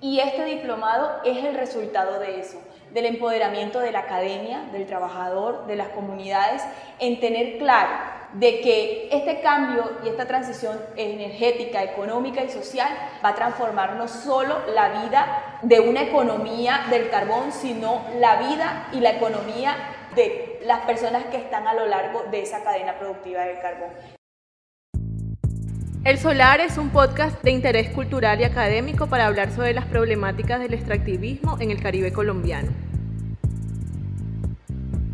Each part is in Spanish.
Y este diplomado es el resultado de eso, del empoderamiento de la academia, del trabajador, de las comunidades, en tener claro de que este cambio y esta transición energética, económica y social va a transformar no solo la vida de una economía del carbón, sino la vida y la economía de las personas que están a lo largo de esa cadena productiva del carbón. El Solar es un podcast de interés cultural y académico para hablar sobre las problemáticas del extractivismo en el Caribe colombiano.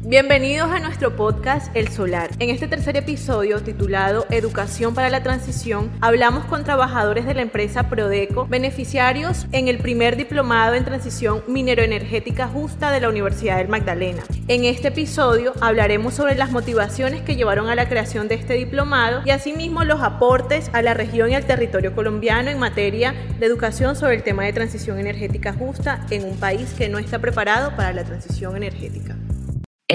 Bienvenidos a nuestro podcast El Solar. En este tercer episodio titulado Educación para la Transición, hablamos con trabajadores de la empresa Prodeco, beneficiarios en el primer diplomado en transición mineroenergética justa de la Universidad del Magdalena. En este episodio hablaremos sobre las motivaciones que llevaron a la creación de este diplomado y asimismo los aportes a la región y al territorio colombiano en materia de educación sobre el tema de transición energética justa en un país que no está preparado para la transición energética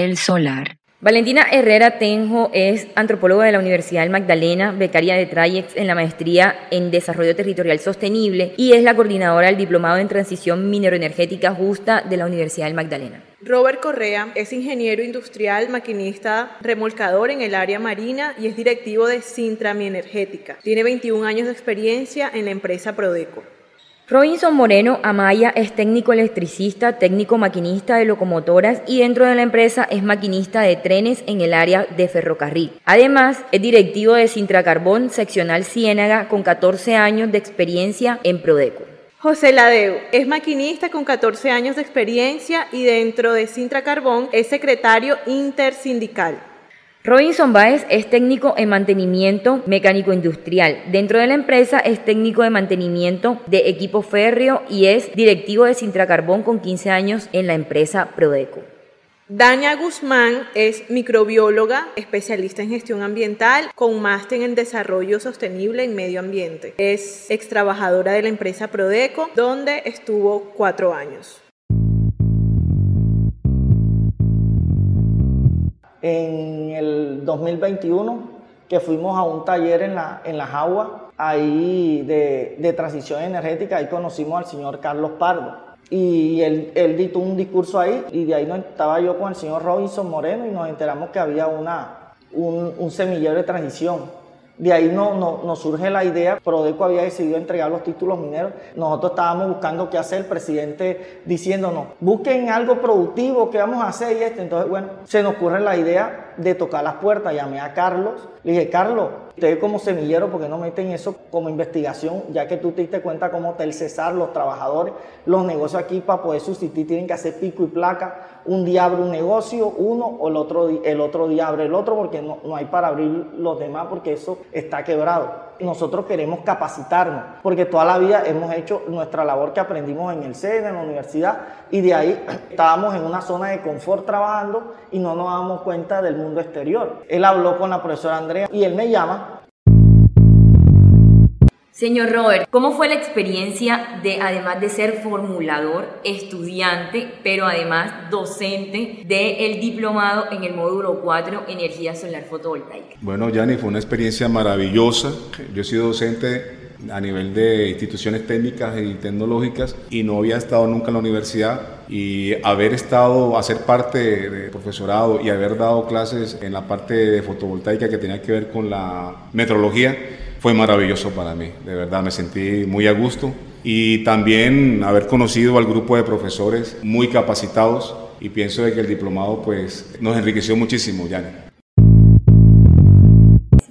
el solar. Valentina Herrera Tenjo es antropóloga de la Universidad del Magdalena, becaria de TRAIEX en la maestría en Desarrollo Territorial Sostenible y es la coordinadora del Diplomado en Transición Mineroenergética Justa de la Universidad del Magdalena. Robert Correa es ingeniero industrial, maquinista, remolcador en el área marina y es directivo de Sintra Mi Energética. Tiene 21 años de experiencia en la empresa Prodeco. Robinson Moreno Amaya es técnico electricista, técnico maquinista de locomotoras y dentro de la empresa es maquinista de trenes en el área de ferrocarril. Además, es directivo de Sintracarbón seccional Ciénaga con 14 años de experiencia en Prodeco. José Ladeu es maquinista con 14 años de experiencia y dentro de Sintracarbón es secretario intersindical. Robinson Baez es técnico en mantenimiento mecánico industrial. Dentro de la empresa es técnico de mantenimiento de equipo férreo y es directivo de Sintracarbón con 15 años en la empresa Prodeco. Dania Guzmán es microbióloga, especialista en gestión ambiental, con máster en desarrollo sostenible en medio ambiente. Es ex trabajadora de la empresa Prodeco, donde estuvo cuatro años. En el 2021 que fuimos a un taller en, la, en las aguas ahí de, de, transición energética, ahí conocimos al señor Carlos Pardo. Y él, él dictó un discurso ahí y de ahí no, estaba yo con el señor Robinson Moreno y nos enteramos que había una, un, un semillero de transición de ahí no, no, nos surge la idea, Prodeco había decidido entregar los títulos mineros, nosotros estábamos buscando qué hacer, el presidente diciéndonos, busquen algo productivo, qué vamos a hacer y esto, entonces bueno, se nos ocurre la idea de tocar las puertas, llamé a Carlos, le dije, Carlos, ustedes como semillero, ¿por qué no meten eso como investigación? Ya que tú te diste cuenta cómo el Cesar, los trabajadores, los negocios aquí para poder subsistir tienen que hacer pico y placa, un día abre un negocio, uno, o el otro, el otro día abre el otro, porque no, no hay para abrir los demás, porque eso está quebrado. Nosotros queremos capacitarnos, porque toda la vida hemos hecho nuestra labor que aprendimos en el CEN, en la universidad, y de ahí estábamos en una zona de confort trabajando y no nos damos cuenta del mundo exterior. Él habló con la profesora Andrea y él me llama Señor Robert, ¿cómo fue la experiencia de, además de ser formulador, estudiante, pero además docente del diplomado en el módulo 4, Energía Solar Fotovoltaica? Bueno, Yanni, fue una experiencia maravillosa. Yo he sido docente a nivel de instituciones técnicas y tecnológicas y no había estado nunca en la universidad y haber estado, hacer parte de profesorado y haber dado clases en la parte de fotovoltaica que tenía que ver con la metrología fue maravilloso para mí, de verdad me sentí muy a gusto. Y también haber conocido al grupo de profesores muy capacitados. Y pienso de que el diplomado pues nos enriqueció muchísimo, Yanni.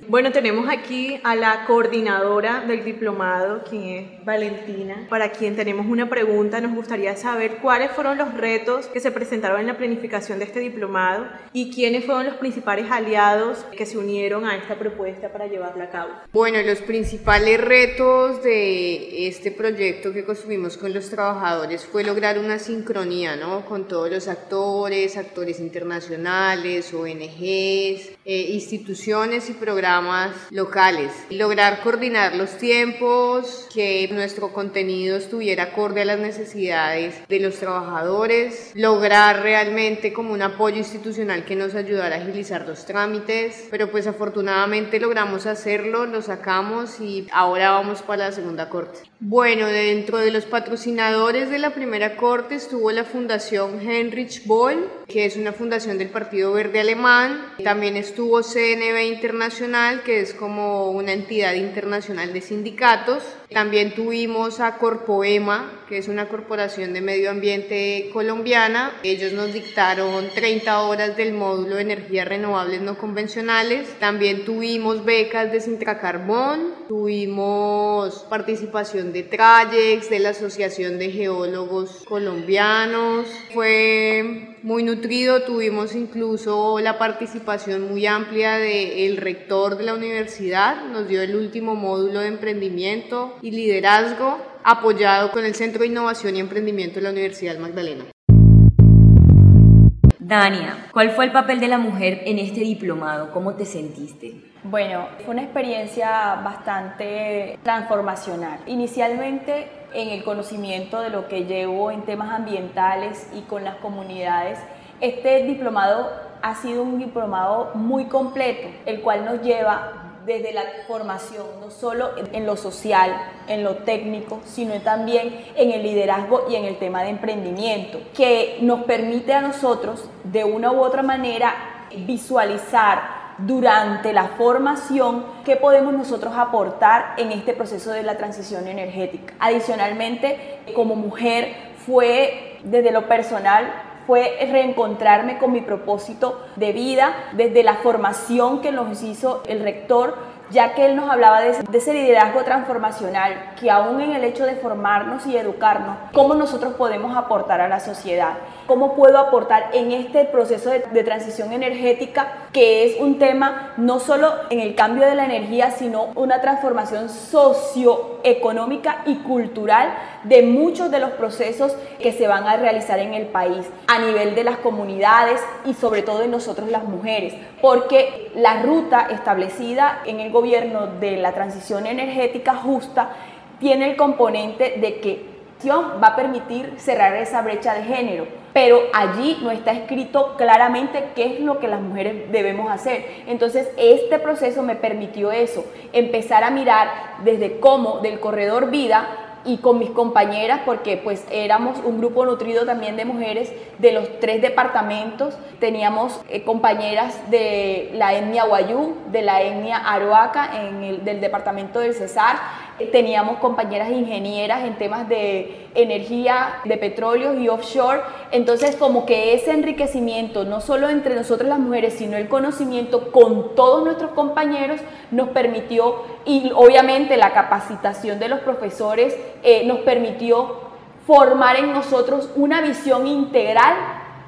Bueno, tenemos aquí a la coordinadora del diplomado, quien es Valentina, para quien tenemos una pregunta. Nos gustaría saber cuáles fueron los retos que se presentaron en la planificación de este diplomado y quiénes fueron los principales aliados que se unieron a esta propuesta para llevarla a cabo. Bueno, los principales retos de este proyecto que construimos con los trabajadores fue lograr una sincronía ¿no? con todos los actores, actores internacionales, ONGs, eh, instituciones y programas programas locales. Lograr coordinar los tiempos, que nuestro contenido estuviera acorde a las necesidades de los trabajadores, lograr realmente como un apoyo institucional que nos ayudara a agilizar los trámites, pero pues afortunadamente logramos hacerlo, lo sacamos y ahora vamos para la segunda corte. Bueno, dentro de los patrocinadores de la primera corte estuvo la Fundación Heinrich Boll, que es una fundación del Partido Verde Alemán. También estuvo CNB Internacional, que es como una entidad internacional de sindicatos. También tuvimos a Corpoema, que es una corporación de medio ambiente colombiana. Ellos nos dictaron 30 horas del módulo de energías renovables no convencionales. También tuvimos becas de Sintracarbón, tuvimos participación de Trayex, de la Asociación de Geólogos Colombianos. Fue muy nutrido, tuvimos incluso la participación muy amplia del rector de la universidad, nos dio el último módulo de emprendimiento y liderazgo apoyado con el Centro de Innovación y Emprendimiento de la Universidad Magdalena. Dania, ¿cuál fue el papel de la mujer en este diplomado? ¿Cómo te sentiste? Bueno, fue una experiencia bastante transformacional. Inicialmente en el conocimiento de lo que llevo en temas ambientales y con las comunidades, este diplomado ha sido un diplomado muy completo, el cual nos lleva desde la formación, no solo en lo social, en lo técnico, sino también en el liderazgo y en el tema de emprendimiento, que nos permite a nosotros de una u otra manera visualizar durante la formación qué podemos nosotros aportar en este proceso de la transición energética. Adicionalmente, como mujer, fue desde lo personal fue reencontrarme con mi propósito de vida, desde la formación que nos hizo el rector, ya que él nos hablaba de ese, liderazgo transformacional, que aún en el hecho de formarnos y educarnos, cómo nosotros podemos aportar a la sociedad, cómo puedo aportar en este proceso de, de transición energética, que es un tema no solo en el cambio de la energía, sino una transformación socioeconómica y cultural de muchos de los procesos que se van a realizar en el país, a nivel de las comunidades y sobre todo de nosotros las mujeres, porque la ruta establecida en el gobierno de la transición energética justa tiene el componente de que va a permitir cerrar esa brecha de género, pero allí no está escrito claramente qué es lo que las mujeres debemos hacer. Entonces, este proceso me permitió eso, empezar a mirar desde cómo del corredor vida y con mis compañeras, porque pues éramos un grupo nutrido también de mujeres de los tres departamentos. Teníamos eh, compañeras de la etnia Guayú, de la etnia Aroaca, en el, del departamento del Cesar. Teníamos compañeras ingenieras en temas de energía, de petróleo y offshore. Entonces, como que ese enriquecimiento, no solo entre nosotros las mujeres, sino el conocimiento con todos nuestros compañeros, nos permitió, y obviamente la capacitación de los profesores eh, nos permitió formar en nosotros una visión integral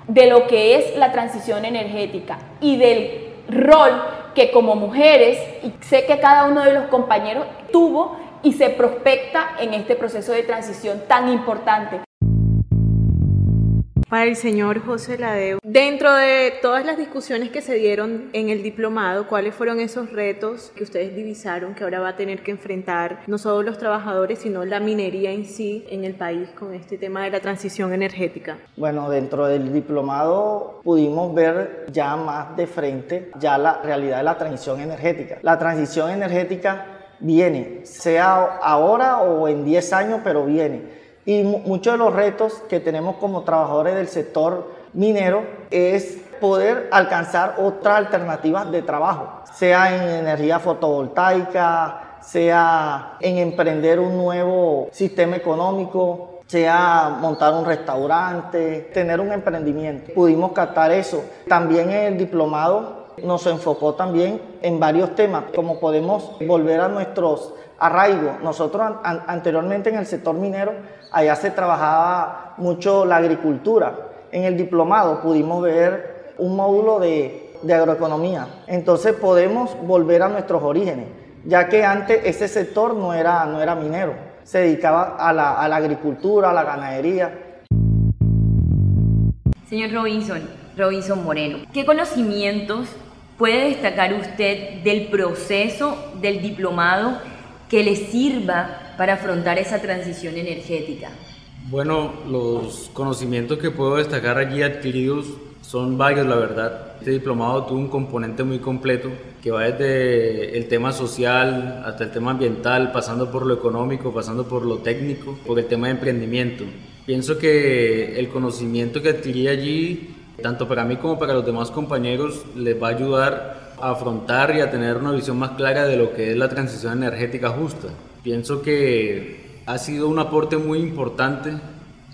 de lo que es la transición energética y del rol que como mujeres, y sé que cada uno de los compañeros tuvo y se prospecta en este proceso de transición tan importante. Para el señor José Ladeo, dentro de todas las discusiones que se dieron en el diplomado, ¿cuáles fueron esos retos que ustedes divisaron que ahora va a tener que enfrentar no solo los trabajadores, sino la minería en sí en el país con este tema de la transición energética? Bueno, dentro del diplomado pudimos ver ya más de frente ya la realidad de la transición energética. La transición energética viene, sea ahora o en 10 años, pero viene y muchos de los retos que tenemos como trabajadores del sector minero es poder alcanzar otras alternativas de trabajo, sea en energía fotovoltaica, sea en emprender un nuevo sistema económico, sea montar un restaurante, tener un emprendimiento. Pudimos captar eso. También el diplomado nos enfocó también en varios temas, como podemos volver a nuestros arraigos. Nosotros anteriormente en el sector minero, allá se trabajaba mucho la agricultura. En el diplomado pudimos ver un módulo de, de agroeconomía. Entonces podemos volver a nuestros orígenes, ya que antes ese sector no era, no era minero, se dedicaba a la, a la agricultura, a la ganadería. Señor Robinson, Robinson Moreno, ¿qué conocimientos puede destacar usted del proceso del diplomado que le sirva para afrontar esa transición energética? Bueno, los conocimientos que puedo destacar allí adquiridos son varios, la verdad. Este diplomado tuvo un componente muy completo que va desde el tema social hasta el tema ambiental, pasando por lo económico, pasando por lo técnico, por el tema de emprendimiento. Pienso que el conocimiento que adquirí allí, tanto para mí como para los demás compañeros, les va a ayudar a afrontar y a tener una visión más clara de lo que es la transición energética justa. Pienso que ha sido un aporte muy importante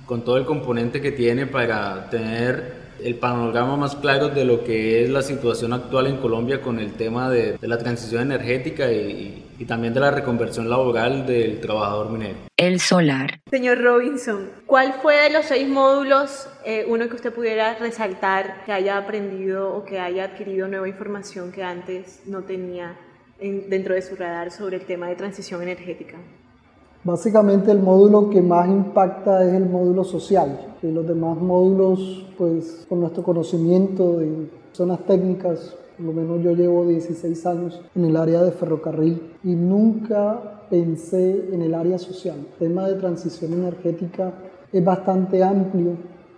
con todo el componente que tiene para tener el panorama más claro de lo que es la situación actual en Colombia con el tema de, la transición energética y, también de la reconversión laboral del trabajador minero. El solar. Señor Robinson, ¿cuál fue de los seis módulos eh, uno que usted pudiera resaltar que haya aprendido o que haya adquirido nueva información que antes no tenía dentro de su radar sobre el tema de transición energética? Básicamente el módulo que más impacta es el módulo social, y los demás módulos, pues con nuestro conocimiento de zonas técnicas, por lo menos yo llevo 16 años en el área de ferrocarril y nunca pensé en el área social. El tema de transición energética es bastante amplio,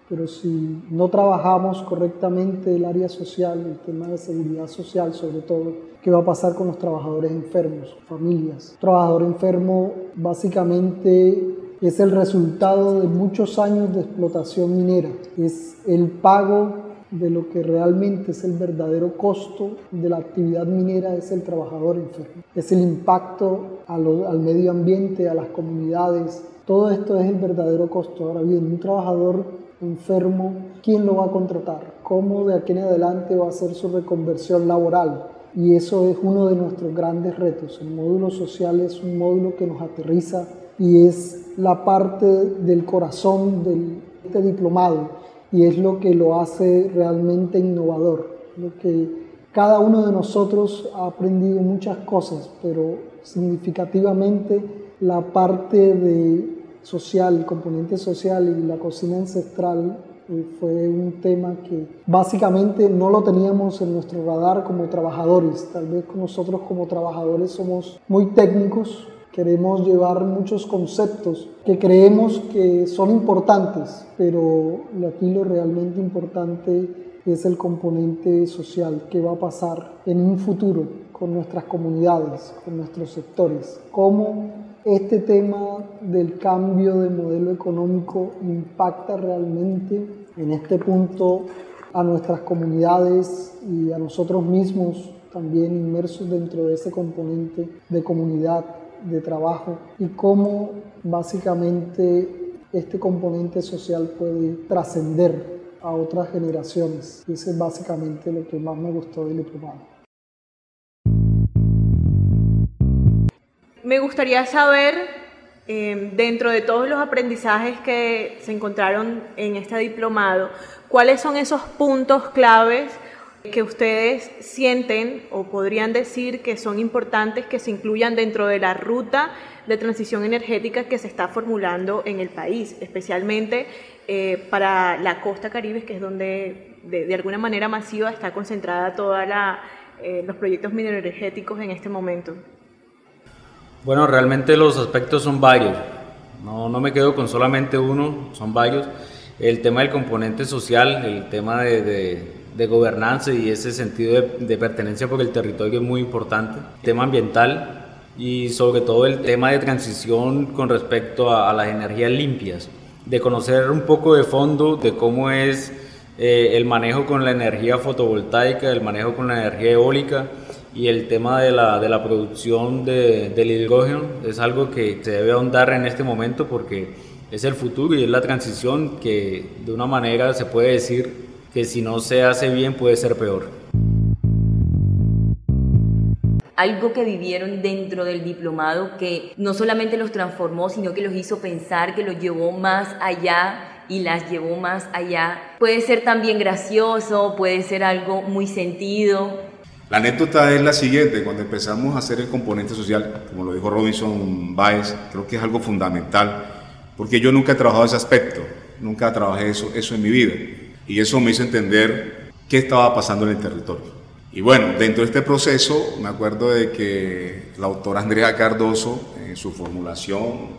pero si no trabajamos correctamente el área social, el tema de seguridad social sobre todo, ¿qué va a pasar con los trabajadores enfermos, familias? trabajador enfermo básicamente es el resultado de muchos años de explotación minera, es el pago de lo que realmente es el verdadero costo de la actividad minera es el trabajador enfermo, es el impacto al medio ambiente, a las comunidades, todo esto es el verdadero costo. Ahora bien, un trabajador enfermo, ¿quién lo va a contratar? ¿Cómo de aquí en adelante va a ser su reconversión laboral? Y eso es uno de nuestros grandes retos. El módulo social es un módulo que nos aterriza y es la parte del corazón de este diplomado y es lo que lo hace realmente innovador. Lo que cada uno de nosotros ha aprendido muchas cosas, pero significativamente la parte de social, el componente social y la cocina ancestral eh, fue un tema que básicamente no lo teníamos en nuestro radar como trabajadores. Tal vez nosotros como trabajadores somos muy técnicos, queremos llevar muchos conceptos que creemos que son importantes, pero aquí lo realmente importante es el componente social, qué va a pasar en un futuro con nuestras comunidades, con nuestros sectores, cómo este tema del cambio de modelo económico impacta realmente en este punto a nuestras comunidades y a nosotros mismos también inmersos dentro de ese componente de comunidad de trabajo y cómo básicamente este componente social puede trascender a otras generaciones. Y eso es básicamente lo que más me gustó del diplomado. Me gustaría saber, em, dentro de todos los aprendizajes que se encontraron en este diplomado, cuáles son esos puntos claves que ustedes sienten o podrían decir que son importantes que se incluyan dentro de la ruta de transición energética que se está formulando en el país, especialmente eh, para la costa caribe, que es donde de, alguna manera masiva está concentrada todos eh, los proyectos mineroenergéticos en este momento. Bueno, realmente los aspectos son varios. No, no me quedo con solamente uno, son varios. El tema del componente social, el tema de de gobernanza y ese sentido de, pertenencia por el territorio es muy importante. tema ambiental y sobre todo el tema de transición con respecto a, las energías limpias, de conocer un poco de fondo de cómo es eh, el manejo con la energía fotovoltaica, el manejo con la energía eólica y el tema de la, de la producción de, del hidrógeno es algo que se debe ahondar en este momento porque es el futuro y es la transición que de una manera se puede decir que si no se hace bien puede ser peor. Algo que vivieron dentro del diplomado que no solamente los transformó, sino que los hizo pensar, que los llevó más allá y las llevó más allá. Puede ser también gracioso, puede ser algo muy sentido. La anécdota es la siguiente, cuando empezamos a hacer el componente social, como lo dijo Robinson Baez, creo que es algo fundamental, porque yo nunca he trabajado ese aspecto, nunca trabajé eso, eso en mi vida. Y eso me hizo entender qué estaba pasando en el territorio. Y bueno, dentro de este proceso me acuerdo de que la autora Andrea Cardoso en su formulación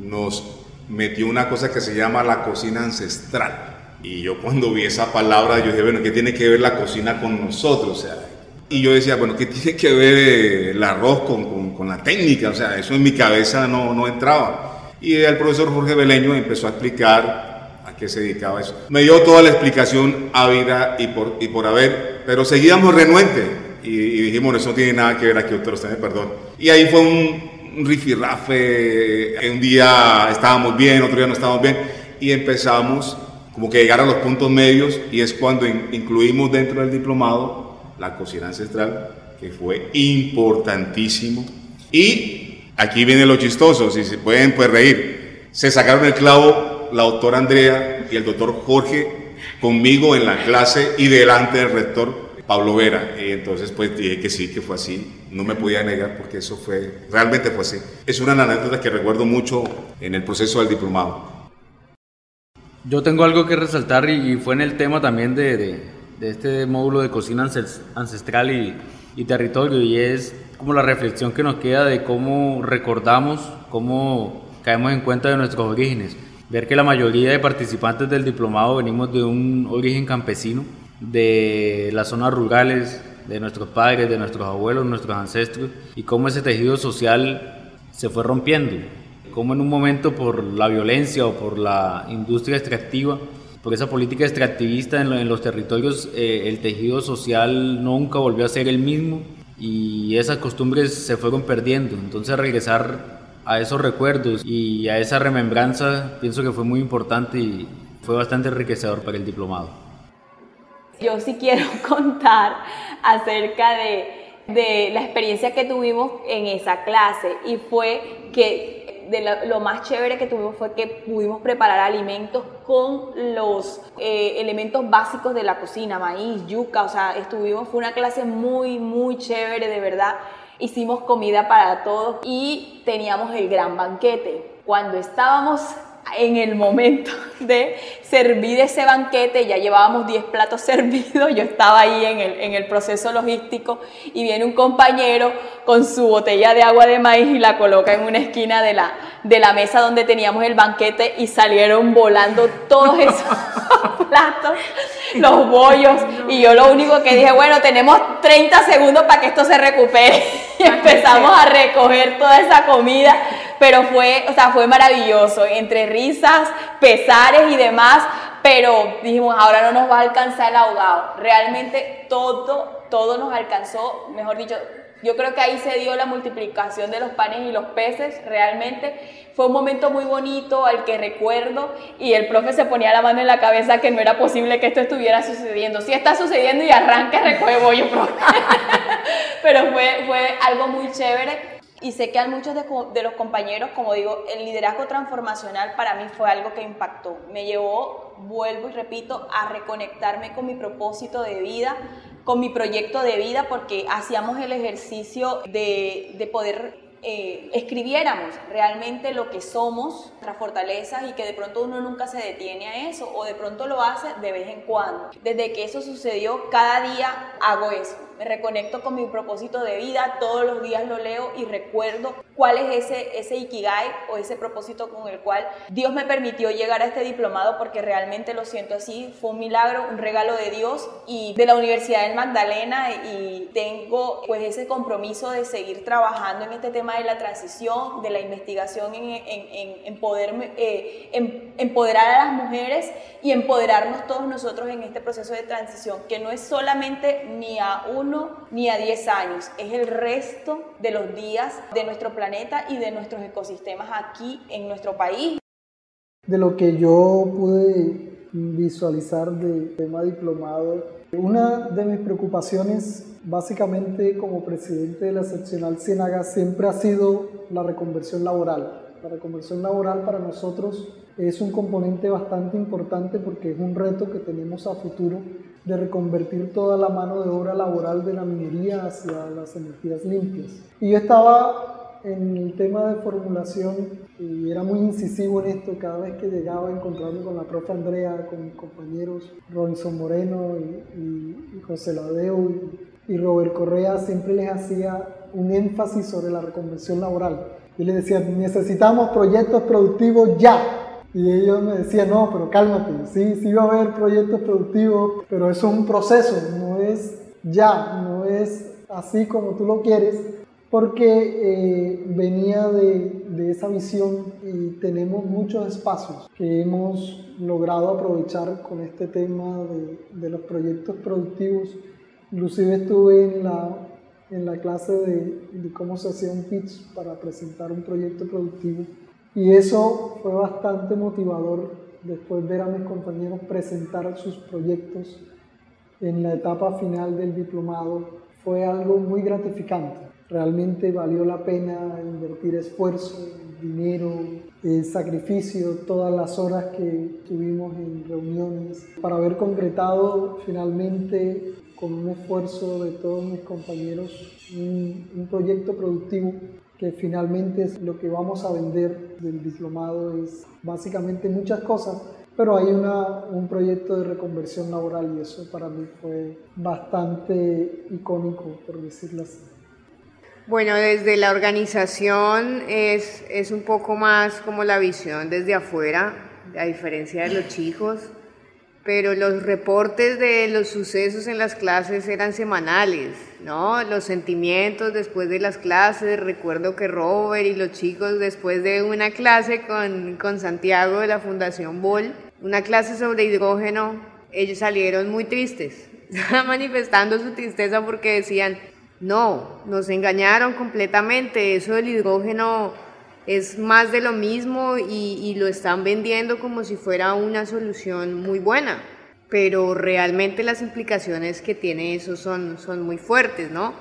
nos metió una cosa que se llama la cocina ancestral. Y yo cuando vi esa palabra, yo dije, bueno, ¿qué tiene que ver la cocina con nosotros? O sea, y yo decía, bueno, ¿qué tiene que ver el arroz con, con, la técnica? O sea, eso en mi cabeza no, no entraba. Y el profesor Jorge Beleño empezó a explicar a qué se dedicaba eso. Me dio toda la explicación ávida y por, y por haber, pero seguíamos renuentes. Y, y dijimos, eso no tiene nada que ver aquí, ustedes, perdón. Y ahí fue un, un rifirrafe, un día estábamos bien, otro día no estábamos bien, y empezamos como que llegar a los puntos medios, y es cuando incluimos dentro del diplomado la cocina ancestral, que fue importantísimo. Y aquí viene lo chistoso, si se pueden pues reír, se sacaron el clavo la doctora Andrea y el doctor Jorge conmigo en la clase y delante del rector Pablo Vera. Y entonces pues dije que sí, que fue así. No me podía negar porque eso fue, realmente fue así. Es una anécdota que recuerdo mucho en el proceso del diplomado. Yo tengo algo que resaltar y, fue en el tema también de, de, este módulo de cocina ancestral y, y territorio y es como la reflexión que nos queda de cómo recordamos, cómo caemos en cuenta de nuestros orígenes. Ver que la mayoría de participantes del diplomado venimos de un origen campesino de las zonas rurales, de nuestros padres, de nuestros abuelos, nuestros ancestros, y cómo ese tejido social se fue rompiendo, cómo en un momento por la violencia o por la industria extractiva, por esa política extractivista en, los territorios, eh, el tejido social nunca volvió a ser el mismo y esas costumbres se fueron perdiendo. Entonces regresar a esos recuerdos y a esa remembranza pienso que fue muy importante y fue bastante enriquecedor para el diplomado. Yo sí quiero contar acerca de, la experiencia que tuvimos en esa clase y fue que lo, más chévere que tuvimos fue que pudimos preparar alimentos con los eh, elementos básicos de la cocina, maíz, yuca, o sea, estuvimos, fue una clase muy, muy chévere, de verdad. Hicimos comida para todos y teníamos el gran banquete. Cuando estábamos en el momento de servir ese banquete, ya llevábamos 10 platos servidos, yo estaba ahí en el, en el, proceso logístico y viene un compañero con su botella de agua de maíz y la coloca en una esquina de la, de la mesa donde teníamos el banquete y salieron volando todos esos platos, los bollos. Y yo lo único que dije, bueno, tenemos 30 segundos para que esto se recupere y empezamos a recoger toda esa comida pero fue, o sea, fue maravilloso, entre risas, pesares y demás, pero dijimos, ahora no nos va a alcanzar el ahogado. Realmente todo, todo nos alcanzó, mejor dicho, yo creo que ahí se dio la multiplicación de los panes y los peces, realmente fue un momento muy bonito al que recuerdo y el profe se ponía la mano en la cabeza que no era posible que esto estuviera sucediendo. Sí está sucediendo y arranca, recoge bollo, profe. Pero fue, fue algo muy chévere y sé que a muchos de, los compañeros, como digo, el liderazgo transformacional para mí fue algo que impactó. Me llevó, vuelvo y repito, a reconectarme con mi propósito de vida, con mi proyecto de vida, porque hacíamos el ejercicio de, de poder eh, escribiéramos realmente lo que somos, nuestras fortalezas y que de pronto uno nunca se detiene a eso o de pronto lo hace de vez en cuando. Desde que eso sucedió, cada día hago eso. Me reconecto con mi propósito de vida, todos los días lo leo y recuerdo cuál es ese, ese ikigai o ese propósito con el cual Dios me permitió llegar a este diplomado porque realmente lo siento así, fue un milagro, un regalo de Dios y de la Universidad del Magdalena y tengo pues ese compromiso de seguir trabajando en este tema de la transición, de la investigación en, en, en poder eh, empoderar a las mujeres y empoderarnos todos nosotros en este proceso de transición, que no es solamente ni a ni a diez años, es el resto de los días de nuestro planeta y de nuestros ecosistemas aquí en nuestro país. De lo que yo pude visualizar de tema diplomado una de mis preocupaciones, básicamente como presidente de la seccional Ciénaga, siempre ha sido la reconversión laboral. La reconversión laboral para nosotros es un componente bastante importante porque es un reto que tenemos a futuro de reconvertir toda la mano de obra laboral de la minería hacia las energías limpias. Y yo estaba en el tema de formulación y era muy incisivo en esto. Cada vez que llegaba a encontrarme con la profe Andrea, con mis compañeros Robinson Moreno y, José Ladeo y, y Robert Correa, siempre les hacía un énfasis sobre la reconversión laboral. Y les decía, necesitamos proyectos productivos ya. Y ellos me decían, no, pero cálmate, sí, sí va a haber proyectos productivos, pero es un proceso, no es ya, no es así como tú lo quieres, porque eh, venía de, de, esa visión y tenemos muchos espacios que hemos logrado aprovechar con este tema de, de los proyectos productivos. Inclusive estuve en la, en la clase de, de, cómo se hacía un pitch para presentar un proyecto productivo y eso fue bastante motivador después ver a mis compañeros presentar sus proyectos en la etapa final del diplomado. Fue algo muy gratificante realmente valió la pena invertir esfuerzo, dinero, eh, sacrificio, todas las horas que tuvimos en reuniones para haber concretado finalmente con un esfuerzo de todos mis compañeros un, proyecto productivo que finalmente es lo que vamos a vender del diplomado es básicamente muchas cosas, pero hay una, un proyecto de reconversión laboral y eso para mí fue bastante icónico, por decirlo así. Bueno, desde la organización es, es un poco más como la visión desde afuera, a diferencia de los chicos, pero los reportes de los sucesos en las clases eran semanales, ¿no? Los sentimientos después de las clases, recuerdo que Robert y los chicos después de una clase con, con Santiago de la Fundación Bol, una clase sobre hidrógeno, ellos salieron muy tristes, manifestando su tristeza porque decían, no, nos engañaron completamente. Eso del hidrógeno es más de lo mismo y, lo están vendiendo como si fuera una solución muy buena. Pero realmente las implicaciones que tiene eso son, son muy fuertes, ¿no?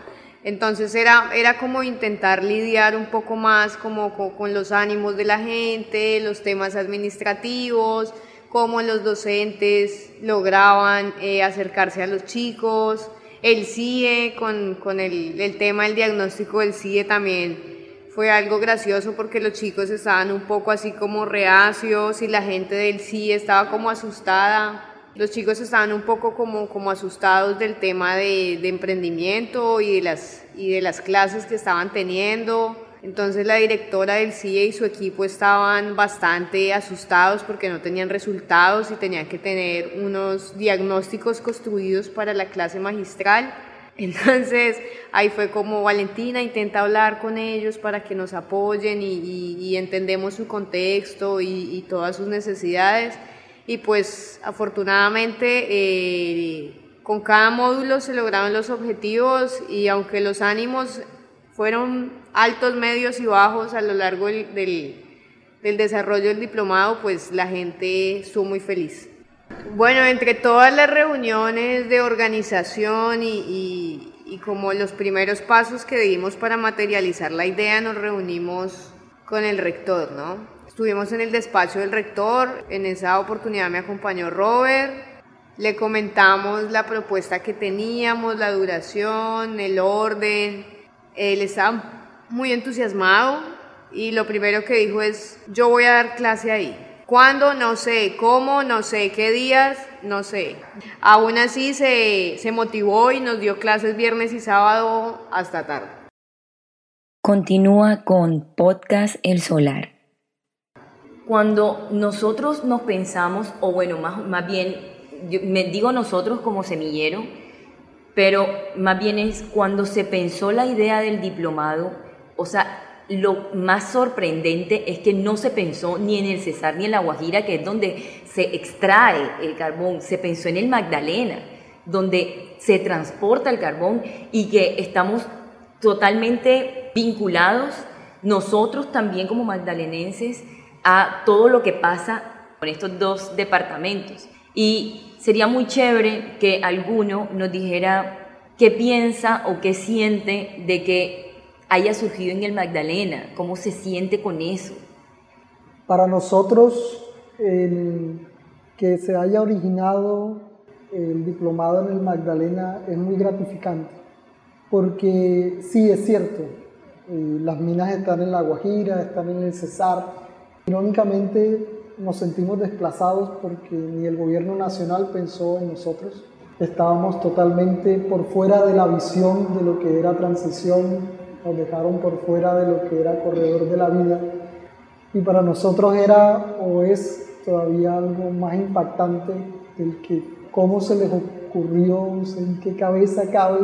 Entonces era, era como intentar lidiar un poco más como, con, los ánimos de la gente, los temas administrativos, cómo los docentes lograban eh, acercarse a los chicos, el CIE, con, con el, el, tema del diagnóstico del CIE también fue algo gracioso porque los chicos estaban un poco así como reacios y la gente del CIE estaba como asustada. Los chicos estaban un poco como, como asustados del tema de, emprendimiento y de, las, y de las clases que estaban teniendo. Entonces la directora del CIE y su equipo estaban bastante asustados porque no tenían resultados y tenían que tener unos diagnósticos construidos para la clase magistral. Entonces ahí fue como Valentina intenta hablar con ellos para que nos apoyen y, entendemos su contexto y, todas sus necesidades. Y pues afortunadamente eh, con cada módulo se lograron los objetivos y aunque los ánimos fueron altos, medios y bajos a lo largo del, desarrollo del diplomado, pues la gente estuvo muy feliz. Bueno, entre todas las reuniones de organización y, y, como los primeros pasos que dimos para materializar la idea, nos reunimos con el rector, ¿no? Estuvimos en el despacho del rector, en esa oportunidad me acompañó Robert, le comentamos la propuesta que teníamos, la duración, el orden, él estaba muy entusiasmado y lo primero que dijo es, yo voy a dar clase ahí. ¿Cuándo? No sé. ¿Cómo? No sé. ¿Qué días? No sé. Aún así se, se motivó y nos dio clases viernes y sábado hasta tarde. Continúa con Podcast El Solar. Cuando nosotros nos pensamos, o bueno, más, más bien, me digo nosotros como semillero, pero más bien es cuando se pensó la idea del diplomado, o sea, lo más sorprendente es que no se pensó ni en el Cesar ni en la Guajira, que es donde se extrae el carbón, se pensó en el Magdalena, donde se transporta el carbón y que estamos totalmente vinculados nosotros también como magdalenenses a todo lo que pasa con estos dos departamentos. Y sería muy chévere que alguno nos dijera qué piensa o qué siente de que haya surgido en el Magdalena, cómo se siente con eso. Para nosotros, que se haya originado el diplomado en el Magdalena es muy gratificante, porque sí es cierto, eh, las minas están en La Guajira, están en el Cesar, Irónicamente nos sentimos desplazados porque ni el gobierno nacional pensó en nosotros. Estábamos totalmente por fuera de la visión de lo que era transición, nos dejaron por fuera de lo que era corredor de la vida. Y para nosotros era o es todavía algo más impactante el que cómo se les ocurrió, en qué cabeza cabe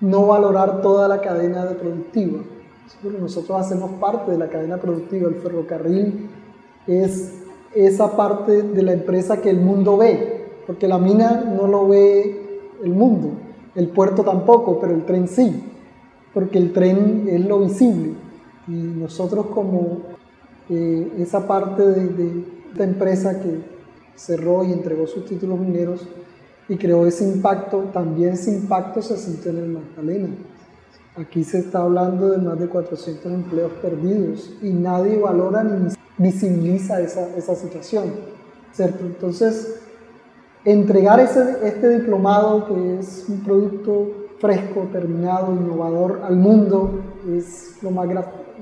no valorar toda la cadena de productiva. Nosotros hacemos parte de la cadena productiva, el ferrocarril es esa parte de la empresa que el mundo ve, porque la mina no lo ve el mundo, el puerto tampoco, pero el tren sí, porque el tren es lo visible. Y nosotros como eh, esa parte de, esta empresa que cerró y entregó sus títulos mineros y creó ese impacto, también ese impacto se sintió en el Magdalena. Aquí se está hablando de más de 400 empleos perdidos y nadie valora ni visibiliza esa, esa situación. ¿cierto? Entonces, entregar ese, este diplomado, que es un producto fresco, terminado, innovador al mundo, es lo más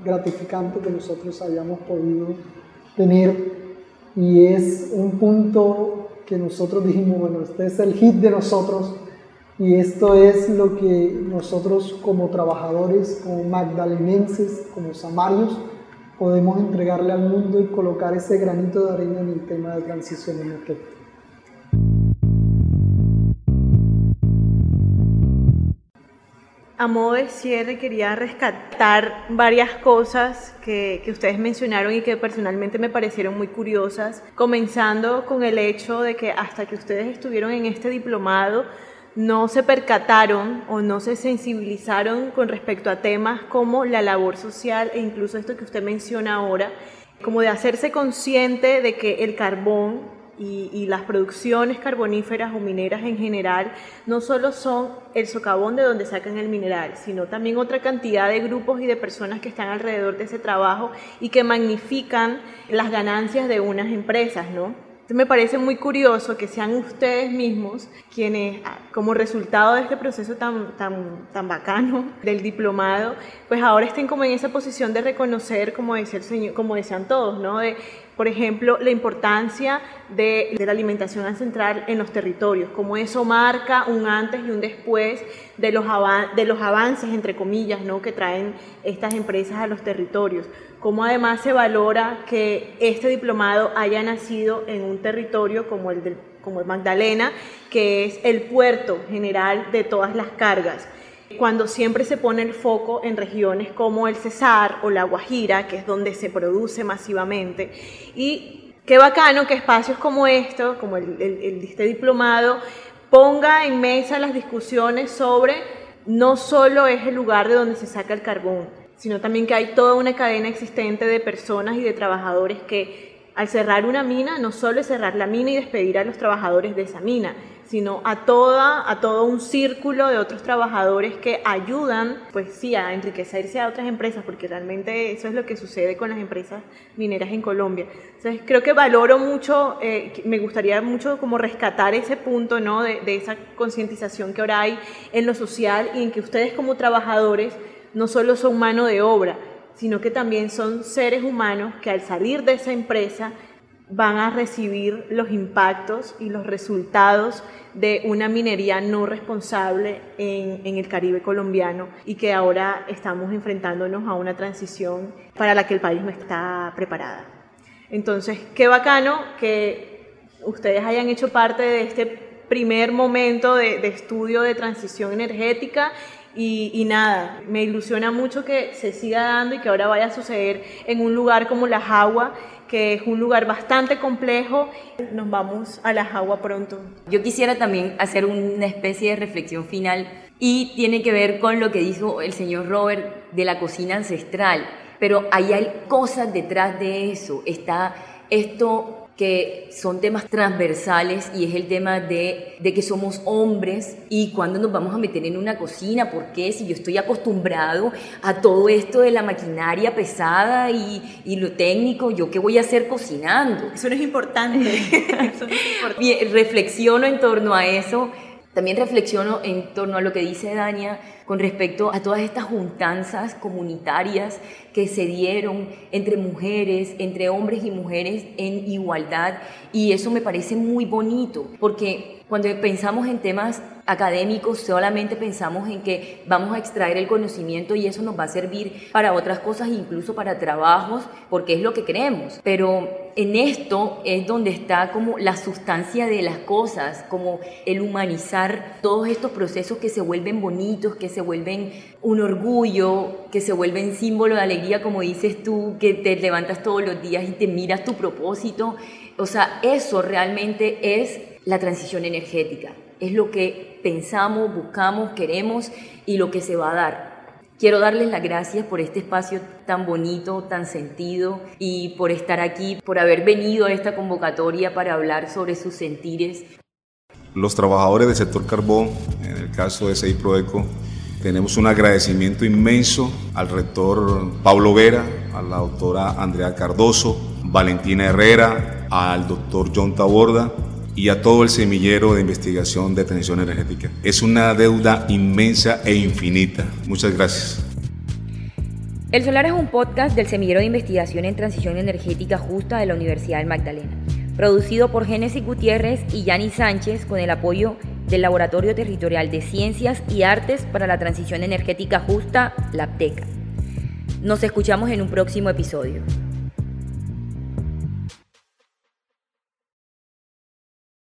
gratificante que nosotros hayamos podido tener y es un punto que nosotros dijimos, bueno, este es el hit de nosotros y esto es lo que nosotros como trabajadores, como magdalenenses, como samarios, podemos entregarle al mundo y colocar ese granito de arena en el tema de transición energética. A modo de cierre, quería rescatar varias cosas que, que, ustedes mencionaron y que personalmente me parecieron muy curiosas, comenzando con el hecho de que hasta que ustedes estuvieron en este diplomado, no se percataron o no se sensibilizaron con respecto a temas como la labor social e incluso esto que usted menciona ahora, como de hacerse consciente de que el carbón y, las producciones carboníferas o mineras en general no solo son el socavón de donde sacan el mineral, sino también otra cantidad de grupos y de personas que están alrededor de ese trabajo y que magnifican las ganancias de unas empresas, ¿no? Me parece muy curioso que sean ustedes mismos quienes, ah, como resultado de este proceso tan, tan, tan bacano del diplomado, pues ahora estén como en esa posición de reconocer, como decía el señor, como decían todos, ¿no? Por ejemplo, la importancia de, la alimentación ancestral en los territorios, como eso marca un antes y un después de los, de los avances, entre comillas, ¿no? que traen estas empresas a los territorios, como además se valora que este diplomado haya nacido en un territorio como el, como el Magdalena, que es el puerto general de todas las cargas cuando siempre se pone el foco en regiones como el Cesar o la Guajira, que es donde se produce masivamente. Y qué bacano que espacios como esto, como el, el, este diplomado, ponga en mesa las discusiones sobre no solo es el lugar de donde se saca el carbón, sino también que hay toda una cadena existente de personas y de trabajadores que al cerrar una mina no solo es cerrar la mina y despedir a los trabajadores de esa mina, sino a, toda, a todo un círculo de otros trabajadores que ayudan, pues sí, a enriquecerse a otras empresas, porque realmente eso es lo que sucede con las empresas mineras en Colombia. Entonces, creo que valoro mucho, eh, me gustaría mucho como rescatar ese punto, ¿no? De, de esa concientización que ahora hay en lo social y en que ustedes como trabajadores no solo son mano de obra, sino que también son seres humanos que al salir de esa empresa van a recibir los impactos y los resultados de una minería no responsable en, en, el Caribe colombiano y que ahora estamos enfrentándonos a una transición para la que el país no está preparada. Entonces, qué bacano que ustedes hayan hecho parte de este primer momento de, estudio de transición energética y, y, nada, me ilusiona mucho que se siga dando y que ahora vaya a suceder en un lugar como La Jagua, que es un lugar bastante complejo. Nos vamos a La Jagua pronto. Yo quisiera también hacer una especie de reflexión final y tiene que ver con lo que dijo el señor Robert de la cocina ancestral. Pero ahí hay cosas detrás de eso. Está esto que son temas transversales y es el tema de, de, que somos hombres y cuando nos vamos a meter en una cocina, ¿por qué? Si yo estoy acostumbrado a todo esto de la maquinaria pesada y, y lo técnico, ¿yo qué voy a hacer cocinando? Eso no es importante. eso no es importante. Reflexiono en torno a eso También reflexiono en torno a lo que dice Dania con respecto a todas estas juntanzas comunitarias que se dieron entre mujeres, entre hombres y mujeres en igualdad. Y eso me parece muy bonito, porque cuando pensamos en temas académicos solamente pensamos en que vamos a extraer el conocimiento y eso nos va a servir para otras cosas, incluso para trabajos, porque es lo que queremos. Pero en esto es donde está como la sustancia de las cosas, como el humanizar todos estos procesos que se vuelven bonitos, que se vuelven un orgullo, que se vuelven símbolo de alegría, como dices tú, que te levantas todos los días y te miras tu propósito. O sea, eso realmente es la transición energética. Es lo que pensamos, buscamos, queremos y lo que se va a dar. Quiero darles las gracias por este espacio tan bonito, tan sentido y por estar aquí, por haber venido a esta convocatoria para hablar sobre sus sentires. Los trabajadores del sector carbón, en el caso de SEI Proeco, tenemos un agradecimiento inmenso al rector Pablo Vera, a la doctora Andrea Cardoso, Valentina Herrera, al doctor John Taborda y a todo el semillero de investigación de transición energética. Es una deuda inmensa e infinita. Muchas gracias. El Solar es un podcast del Semillero de Investigación en Transición Energética Justa de la Universidad del Magdalena, producido por Génesis Gutiérrez y Yani Sánchez con el apoyo del Laboratorio Territorial de Ciencias y Artes para la Transición Energética Justa, LAPTECA. Nos escuchamos en un próximo episodio.